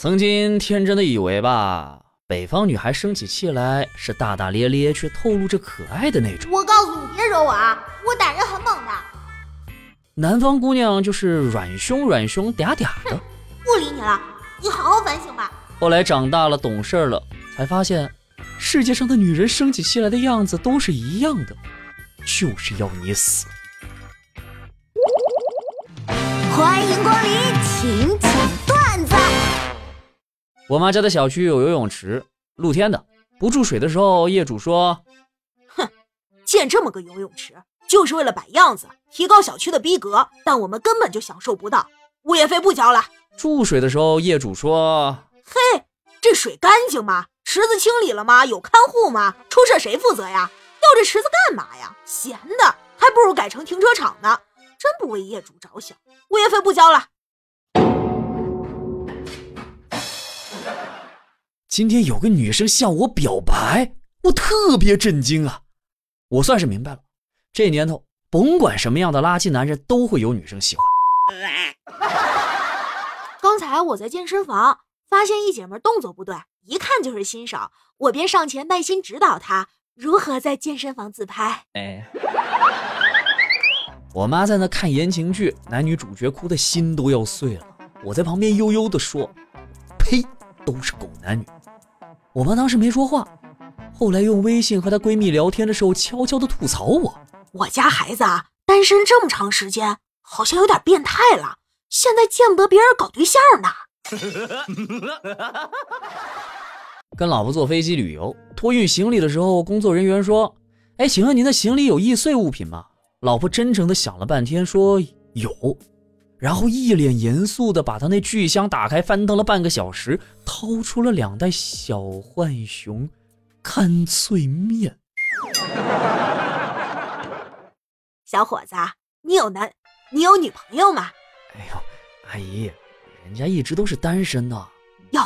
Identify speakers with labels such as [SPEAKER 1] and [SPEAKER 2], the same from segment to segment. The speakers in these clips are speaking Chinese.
[SPEAKER 1] 曾经天真的以为吧，北方女孩生起气来是大大咧咧，却透露着可爱的那种。
[SPEAKER 2] 我告诉你，别惹我啊，我打人很猛的。
[SPEAKER 1] 南方姑娘就是软胸软胸嗲嗲的。
[SPEAKER 2] 不理你了，你好好反省吧。
[SPEAKER 1] 后来长大了懂事了，才发现世界上的女人生起气来的样子都是一样的，就是要你死。
[SPEAKER 2] 欢迎光临，请讲。
[SPEAKER 1] 我妈家的小区有游泳池，露天的。不注水的时候，业主说：“
[SPEAKER 3] 哼，建这么个游泳池就是为了摆样子，提高小区的逼格，但我们根本就享受不到。物业费不交了。”
[SPEAKER 1] 注水的时候，业主说：“
[SPEAKER 3] 嘿，这水干净吗？池子清理了吗？有看护吗？出事谁负责呀？要这池子干嘛呀？闲的，还不如改成停车场呢。真不为业主着想，物业费不交了。”
[SPEAKER 1] 今天有个女生向我表白，我特别震惊啊！我算是明白了，这年头甭管什么样的垃圾男人都会有女生喜欢。
[SPEAKER 3] 刚才我在健身房发现一姐们动作不对，一看就是新手，我便上前耐心指导她如何在健身房自拍。哎，
[SPEAKER 1] 我妈在那看言情剧，男女主角哭的心都要碎了，我在旁边悠悠的说：“呸，都是狗男女。”我妈当时没说话，后来用微信和她闺蜜聊天的时候，悄悄地吐槽我：“
[SPEAKER 3] 我家孩子啊，单身这么长时间，好像有点变态了，现在见不得别人搞对象呢。”
[SPEAKER 1] 跟老婆坐飞机旅游，托运行李的时候，工作人员说：“哎，请问您的行李有易碎物品吗？”老婆真诚的想了半天，说：“有。”然后一脸严肃地把他那巨箱打开，翻腾了半个小时，掏出了两袋小浣熊干脆面。
[SPEAKER 3] 小伙子，你有男，你有女朋友吗？
[SPEAKER 1] 哎呦，阿姨，人家一直都是单身呢。
[SPEAKER 3] 哟，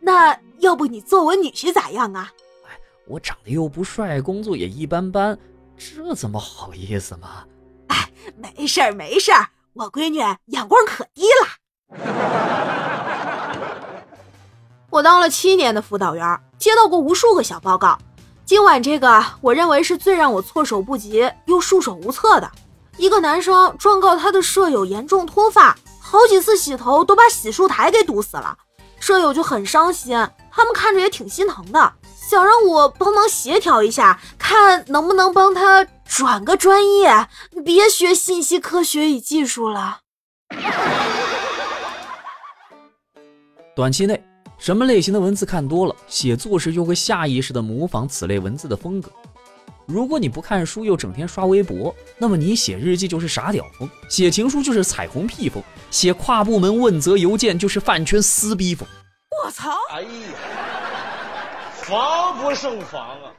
[SPEAKER 3] 那要不你做我女婿咋样啊？
[SPEAKER 1] 哎，我长得又不帅，工作也一般般，这怎么好意思嘛？
[SPEAKER 3] 哎，没事儿，没事儿。我闺女眼光可低了。我当了七年的辅导员，接到过无数个小报告。今晚这个，我认为是最让我措手不及又束手无策的。一个男生状告他的舍友严重脱发，好几次洗头都把洗漱台给堵死了，舍友就很伤心。他们看着也挺心疼的，想让我帮忙协调一下，看能不能帮他。转个专业，别学信息科学与技术了。
[SPEAKER 1] 短期内，什么类型的文字看多了，写作时就会下意识的模仿此类文字的风格。如果你不看书，又整天刷微博，那么你写日记就是傻屌风，写情书就是彩虹屁风，写跨部门问责邮件就是饭圈撕逼风。
[SPEAKER 3] 我操！哎呀，
[SPEAKER 4] 防不胜防啊！